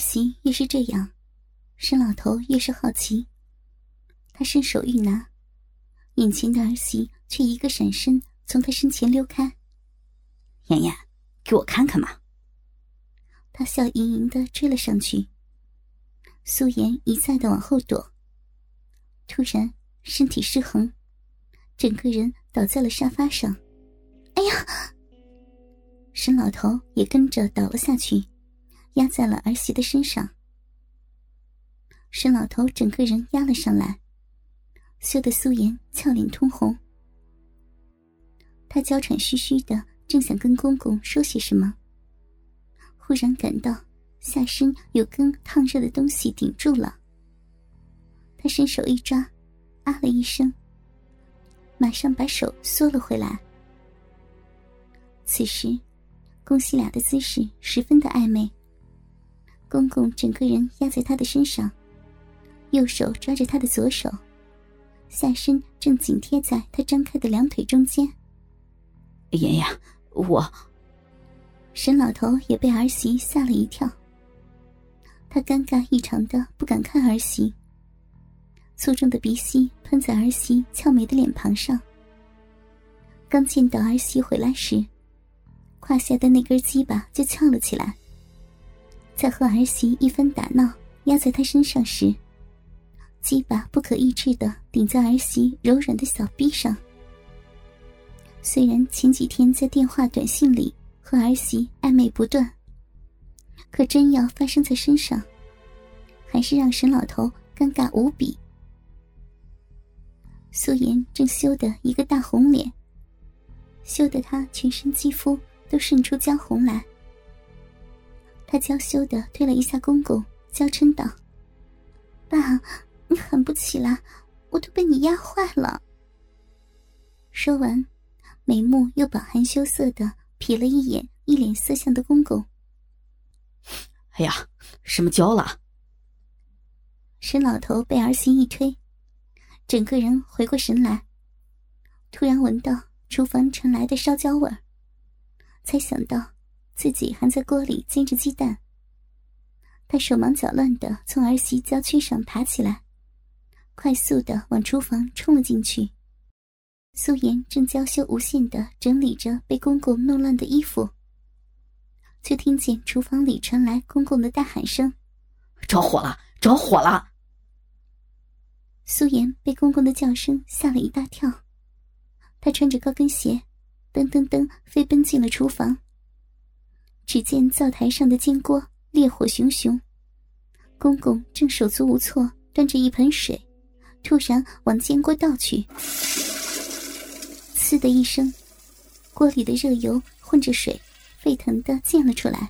媳越是这样，沈老头越是好奇。他伸手欲拿，眼前的儿媳却一个闪身从他身前溜开。妍妍，给我看看嘛！他笑盈盈的追了上去。素颜一再的往后躲，突然身体失衡，整个人倒在了沙发上。哎呀！沈老头也跟着倒了下去，压在了儿媳的身上。沈老头整个人压了上来，羞得素颜俏脸通红。他娇喘吁吁的，正想跟公公说些什么，忽然感到下身有根烫热的东西顶住了。他伸手一抓，啊了一声，马上把手缩了回来。此时。公西俩的姿势十分的暧昧。公公整个人压在他的身上，右手抓着他的左手，下身正紧贴在他张开的两腿中间。妍妍，我……沈老头也被儿媳吓了一跳。他尴尬异常的不敢看儿媳，粗重的鼻息喷在儿媳俏美的脸庞上。刚见到儿媳回来时。胯下的那根鸡巴就翘了起来。在和儿媳一番打闹，压在她身上时，鸡巴不可抑制的顶在儿媳柔软的小臂上。虽然前几天在电话、短信里和儿媳暧昧不断，可真要发生在身上，还是让沈老头尴尬无比。素颜正羞得一个大红脸，羞得她全身肌肤。都渗出娇红来，他娇羞的推了一下公公，娇嗔道：“爸，你狠不起来，我都被你压坏了。”说完，眉目又饱含羞涩的瞥了一眼一脸色相的公公。“哎呀，什么娇了？”沈老头被儿媳一推，整个人回过神来，突然闻到厨房传来的烧焦味儿。才想到自己还在锅里煎着鸡蛋，他手忙脚乱的从儿媳娇躯上爬起来，快速的往厨房冲了进去。素颜正娇羞无限的整理着被公公弄乱的衣服，却听见厨房里传来公公的大喊声：“着火了！着火了！”素颜被公公的叫声吓了一大跳，她穿着高跟鞋。噔噔噔，飞奔进了厨房。只见灶台上的煎锅烈火熊熊，公公正手足无措端着一盆水，突然往煎锅倒去。呲的一声，锅里的热油混着水，沸腾的溅了出来，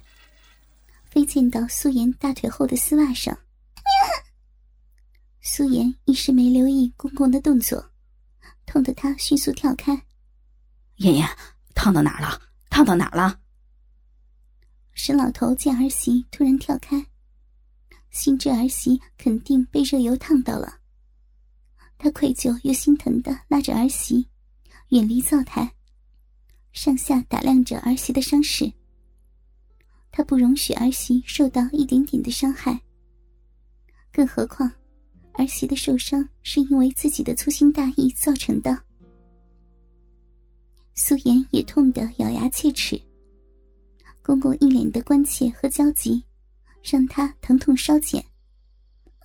飞溅到苏颜大腿后的丝袜上。苏颜一时没留意公公的动作，痛得她迅速跳开。妍妍，烫到哪儿了？烫到哪儿了？沈老头见儿媳突然跳开，心知儿媳肯定被热油烫到了。他愧疚又心疼的拉着儿媳远离灶台，上下打量着儿媳的伤势。他不容许儿媳受到一点点的伤害，更何况儿媳的受伤是因为自己的粗心大意造成的。苏颜也痛得咬牙切齿。公公一脸的关切和焦急，让他疼痛稍减。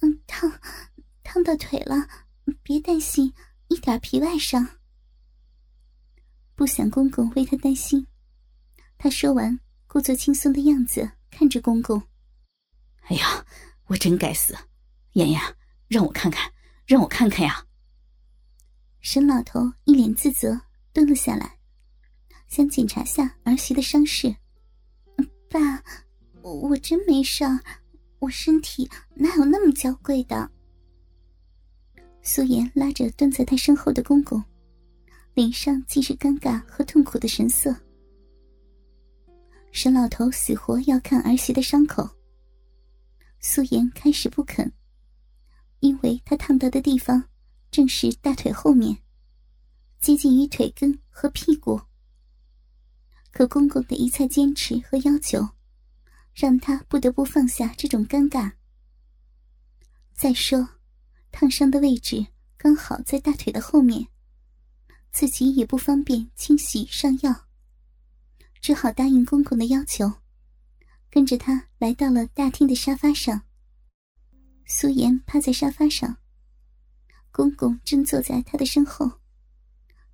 嗯，烫，烫到腿了，别担心，一点皮外伤。不想公公为他担心，他说完，故作轻松的样子看着公公。哎呀，我真该死，妍妍，让我看看，让我看看呀。沈老头一脸自责，蹲了下来。想检查下儿媳的伤势，爸，我真没事儿，我身体哪有那么娇贵的？苏颜拉着蹲在他身后的公公，脸上尽是尴尬和痛苦的神色。沈老头死活要看儿媳的伤口，苏颜开始不肯，因为他烫到的地方正是大腿后面，接近于腿根和屁股。可公公的一再坚持和要求，让他不得不放下这种尴尬。再说，烫伤的位置刚好在大腿的后面，自己也不方便清洗上药，只好答应公公的要求，跟着他来到了大厅的沙发上。苏颜趴在沙发上，公公正坐在他的身后，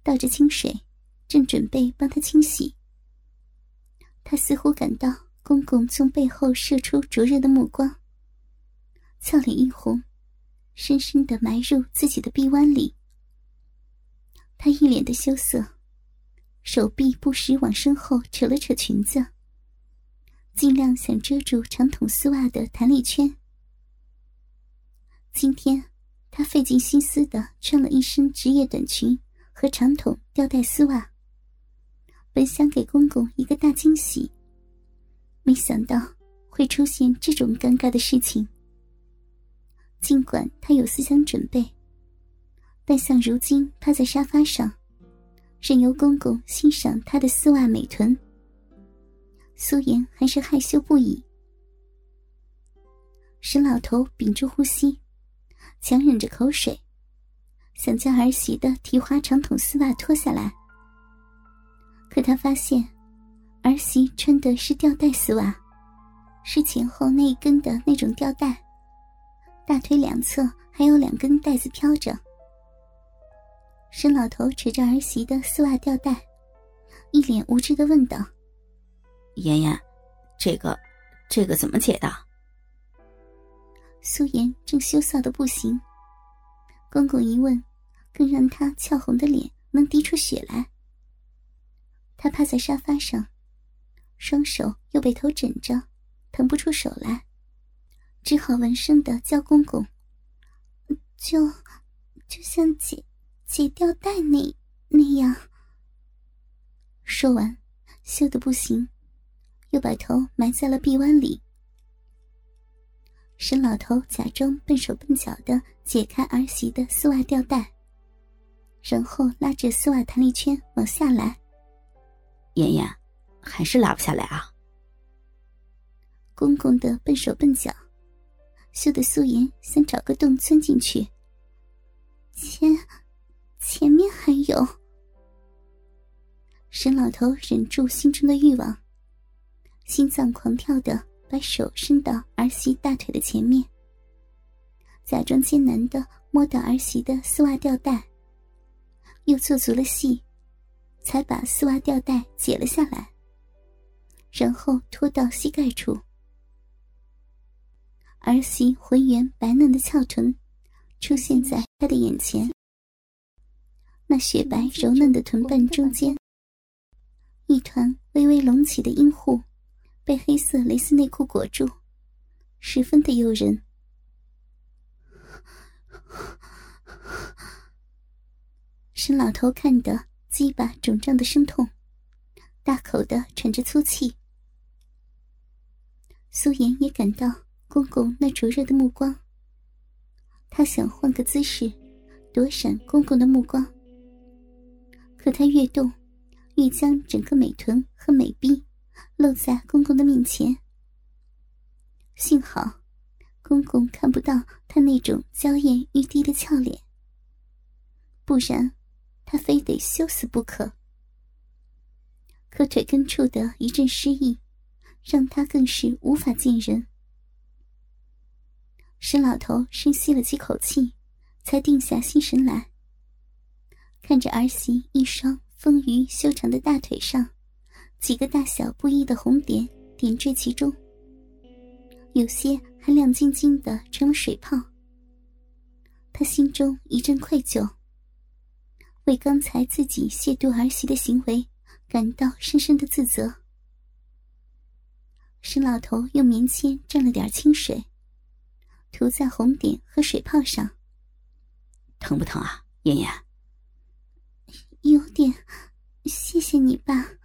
倒着清水，正准备帮他清洗。他似乎感到公公从背后射出灼热的目光，俏脸一红，深深的埋入自己的臂弯里。他一脸的羞涩，手臂不时往身后扯了扯裙子，尽量想遮住长筒丝袜的弹力圈。今天，他费尽心思的穿了一身职业短裙和长筒吊带丝袜，本想给公公一个大惊喜，没想到会出现这种尴尬的事情。尽管他有思想准备，但像如今趴在沙发上，任由公公欣赏他的丝袜美臀，苏颜还是害羞不已。沈老头屏住呼吸。强忍着口水，想将儿媳的提花长筒丝袜脱下来。可他发现，儿媳穿的是吊带丝袜，是前后那一根的那种吊带，大腿两侧还有两根带子飘着。沈老头扯着儿媳的丝袜吊带，一脸无知的问道：“妍妍，这个，这个怎么解的？”苏妍正羞臊的不行，公公一问，更让她俏红的脸能滴出血来。他趴在沙发上，双手又被头枕着，腾不出手来，只好闻声的叫公公：“就，就像解解吊带那那样。”说完，羞得不行，又把头埋在了臂弯里。沈老头假装笨手笨脚的解开儿媳的丝袜吊带，然后拉着丝袜弹力圈往下来。妍妍，还是拉不下来啊！公公的笨手笨脚，羞得素颜想找个洞钻进去。前，前面还有。沈老头忍住心中的欲望，心脏狂跳的。把手伸到儿媳大腿的前面，假装艰难的摸到儿媳的丝袜吊带，又做足了戏，才把丝袜吊带解了下来，然后拖到膝盖处。儿媳浑圆白嫩的翘臀出现在他的眼前，那雪白柔嫩的臀瓣中间，一团微微隆起的阴户。被黑色蕾丝内裤裹住，十分的诱人。沈老头看得鸡巴肿胀的生痛，大口的喘着粗气。苏颜也感到公公那灼热的目光，他想换个姿势躲闪公公的目光，可他越动，越将整个美臀和美臂。露在公公的面前。幸好，公公看不到他那种娇艳欲滴的俏脸，不然他非得羞死不可。可腿根处的一阵失意，让他更是无法见人。沈老头深吸了几口气，才定下心神来，看着儿媳一双丰腴修长的大腿上。几个大小不一的红点点缀其中，有些还亮晶晶的，成了水泡。他心中一阵愧疚，为刚才自己亵渎儿媳的行为感到深深的自责。沈老头用棉签蘸了点清水，涂在红点和水泡上。疼不疼啊，妍妍？有点，谢谢你爸。